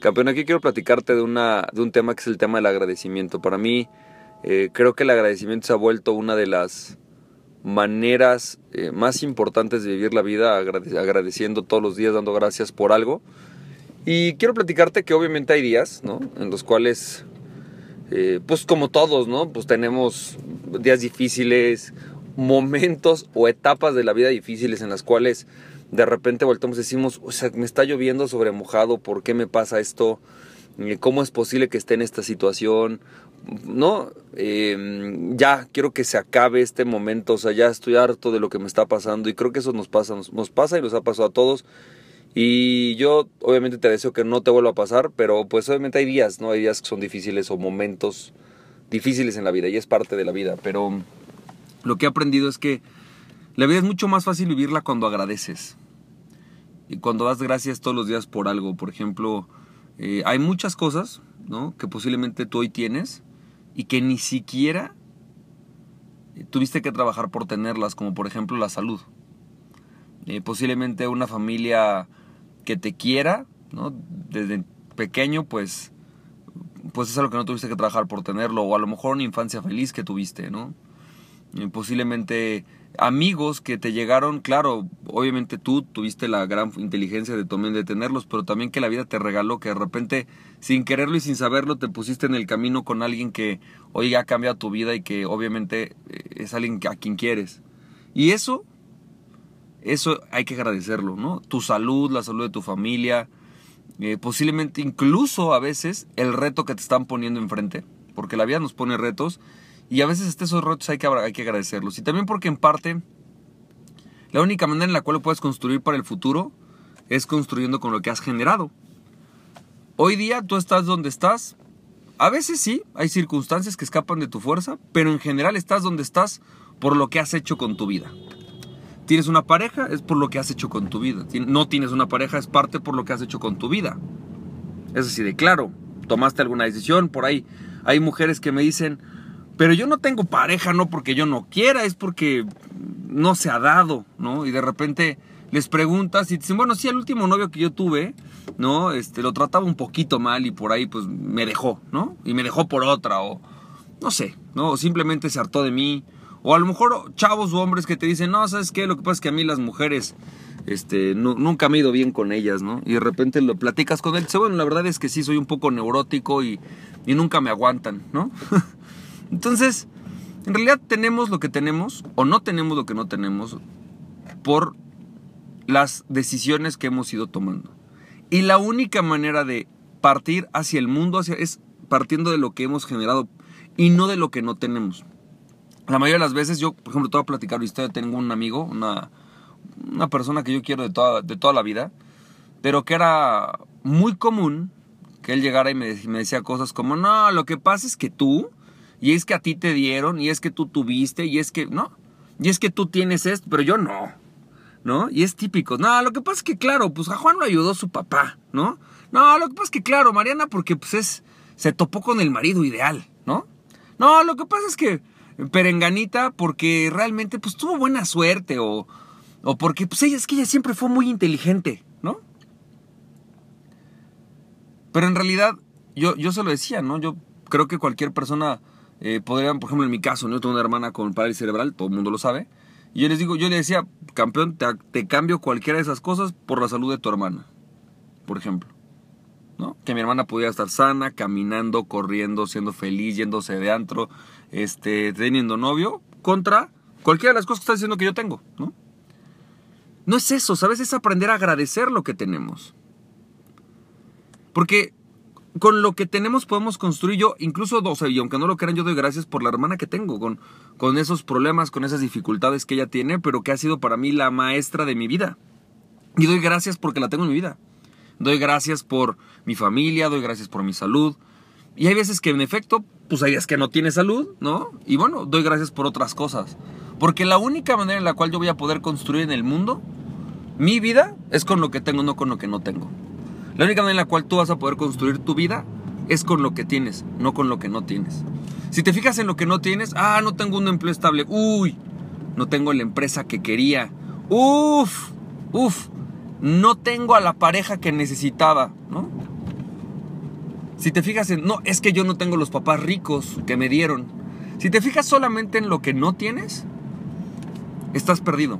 Campeón, aquí quiero platicarte de, una, de un tema que es el tema del agradecimiento. Para mí, eh, creo que el agradecimiento se ha vuelto una de las maneras eh, más importantes de vivir la vida, agradeciendo todos los días, dando gracias por algo. Y quiero platicarte que obviamente hay días, ¿no? En los cuales, eh, pues como todos, ¿no? Pues tenemos días difíciles, momentos o etapas de la vida difíciles en las cuales de repente voltamos y decimos, o sea, me está lloviendo sobre mojado, ¿por qué me pasa esto? Eh, ¿Cómo es posible que esté en esta situación? No, em, ya quiero que se acabe este momento, o sea, ya estoy harto de lo que me está pasando y creo que eso nos pasa, nos, pasa y nos ha pasado a todos. Y yo obviamente te deseo que no te vuelva a pasar, pero pues obviamente hay días, ¿no? Hay días que son difíciles o momentos difíciles en la vida y es parte de la vida, pero lo que he aprendido es que la vida es mucho más fácil vivirla cuando agradeces. Y cuando das gracias todos los días por algo. Por ejemplo, eh, hay muchas cosas ¿no? que posiblemente tú hoy tienes y que ni siquiera tuviste que trabajar por tenerlas, como por ejemplo la salud. Eh, posiblemente una familia que te quiera, ¿no? Desde pequeño, pues, pues es algo que no tuviste que trabajar por tenerlo, o a lo mejor una infancia feliz que tuviste, ¿no? Eh, posiblemente amigos que te llegaron, claro, obviamente tú tuviste la gran inteligencia de también de tenerlos, pero también que la vida te regaló, que de repente, sin quererlo y sin saberlo, te pusiste en el camino con alguien que hoy ha cambiado tu vida y que obviamente eh, es alguien a quien quieres. Y eso, eso hay que agradecerlo, ¿no? Tu salud, la salud de tu familia, eh, posiblemente incluso a veces el reto que te están poniendo enfrente, porque la vida nos pone retos y a veces hasta esos retos hay que, hay que agradecerlos. Y también porque en parte, la única manera en la cual lo puedes construir para el futuro es construyendo con lo que has generado. Hoy día tú estás donde estás. A veces sí, hay circunstancias que escapan de tu fuerza, pero en general estás donde estás por lo que has hecho con tu vida. Tienes una pareja, es por lo que has hecho con tu vida. No tienes una pareja, es parte por lo que has hecho con tu vida. Es así de claro, tomaste alguna decisión, por ahí hay mujeres que me dicen, pero yo no tengo pareja, no porque yo no quiera, es porque no se ha dado, ¿no? Y de repente les preguntas y dicen, bueno, sí, el último novio que yo tuve, ¿no? Este, lo trataba un poquito mal y por ahí pues me dejó, ¿no? Y me dejó por otra, o no sé, ¿no? O simplemente se hartó de mí. O a lo mejor chavos o hombres que te dicen, no, ¿sabes qué? Lo que pasa es que a mí las mujeres, este, nunca me he ido bien con ellas, ¿no? Y de repente lo platicas con él, dice, bueno, la verdad es que sí, soy un poco neurótico y, y nunca me aguantan, ¿no? Entonces, en realidad tenemos lo que tenemos o no tenemos lo que no tenemos por las decisiones que hemos ido tomando. Y la única manera de partir hacia el mundo hacia, es partiendo de lo que hemos generado y no de lo que no tenemos. La mayoría de las veces, yo, por ejemplo, te voy a platicar una historia. Tengo un amigo, una, una persona que yo quiero de toda, de toda la vida, pero que era muy común que él llegara y me, me decía cosas como, no, lo que pasa es que tú y es que a ti te dieron, y es que tú tuviste, y es que, no, y es que tú tienes esto, pero yo no, ¿no? Y es típico, no, lo que pasa es que, claro, pues a Juan lo ayudó su papá, ¿no? No, lo que pasa es que, claro, Mariana, porque pues es, se topó con el marido ideal, ¿no? No, lo que pasa es que Perenganita, porque realmente, pues tuvo buena suerte, o, o porque, pues ella, es que ella siempre fue muy inteligente, ¿no? Pero en realidad, yo, yo se lo decía, ¿no? Yo creo que cualquier persona eh, podrían, por ejemplo, en mi caso, ¿no? tengo una hermana con parálisis cerebral, todo el mundo lo sabe. Y yo les digo, yo le decía, campeón, te, cambio cualquiera de esas cosas por la salud de tu hermana, por ejemplo. ¿no? Que mi hermana pudiera estar sana, caminando, corriendo, siendo feliz, yéndose de antro, este, teniendo novio, contra cualquiera de las cosas que está diciendo que yo tengo, ¿no? No es eso, ¿sabes? Es aprender a agradecer lo que tenemos. Porque con lo que tenemos podemos construir yo, incluso, o y aunque no lo crean, yo doy gracias por la hermana que tengo, con, con esos problemas, con esas dificultades que ella tiene, pero que ha sido para mí la maestra de mi vida. Y doy gracias porque la tengo en mi vida. Doy gracias por mi familia, doy gracias por mi salud. Y hay veces que en efecto, pues hay días que no tienes salud, ¿no? Y bueno, doy gracias por otras cosas. Porque la única manera en la cual yo voy a poder construir en el mundo mi vida es con lo que tengo, no con lo que no tengo. La única manera en la cual tú vas a poder construir tu vida es con lo que tienes, no con lo que no tienes. Si te fijas en lo que no tienes, ah, no tengo un empleo estable, uy, no tengo la empresa que quería, uf, uf, no tengo a la pareja que necesitaba, ¿no? Si te fijas en, no, es que yo no tengo los papás ricos que me dieron. Si te fijas solamente en lo que no tienes, estás perdido.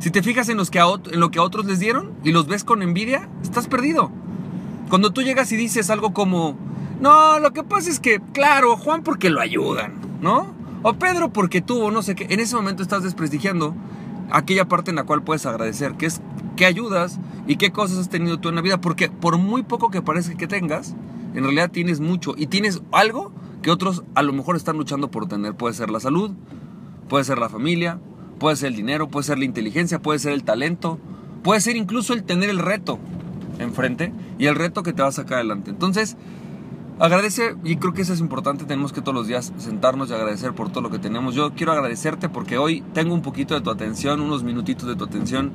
Si te fijas en, los en lo que a otros les dieron y los ves con envidia, estás perdido. Cuando tú llegas y dices algo como, no, lo que pasa es que, claro, Juan porque lo ayudan, ¿no? O Pedro porque tuvo, no sé qué, en ese momento estás desprestigiando aquella parte en la cual puedes agradecer, que es qué ayudas y qué cosas has tenido tú en la vida, porque por muy poco que parezca que tengas, en realidad tienes mucho y tienes algo que otros a lo mejor están luchando por tener. Puede ser la salud, puede ser la familia, puede ser el dinero, puede ser la inteligencia, puede ser el talento, puede ser incluso el tener el reto enfrente y el reto que te va a sacar adelante. Entonces, agradece y creo que eso es importante, tenemos que todos los días sentarnos y agradecer por todo lo que tenemos. Yo quiero agradecerte porque hoy tengo un poquito de tu atención, unos minutitos de tu atención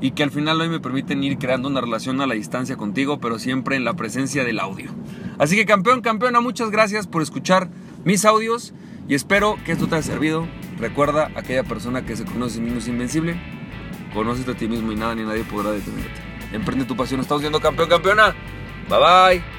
y que al final hoy me permiten ir creando una relación a la distancia contigo, pero siempre en la presencia del audio. Así que campeón, campeona, muchas gracias por escuchar mis audios y espero que esto te haya servido. Recuerda, aquella persona que se conoce a sí mismo es invencible, conócete a ti mismo y nada ni nadie podrá detenerte. Emprende tu pasión, estamos viendo campeón, campeona. Bye bye.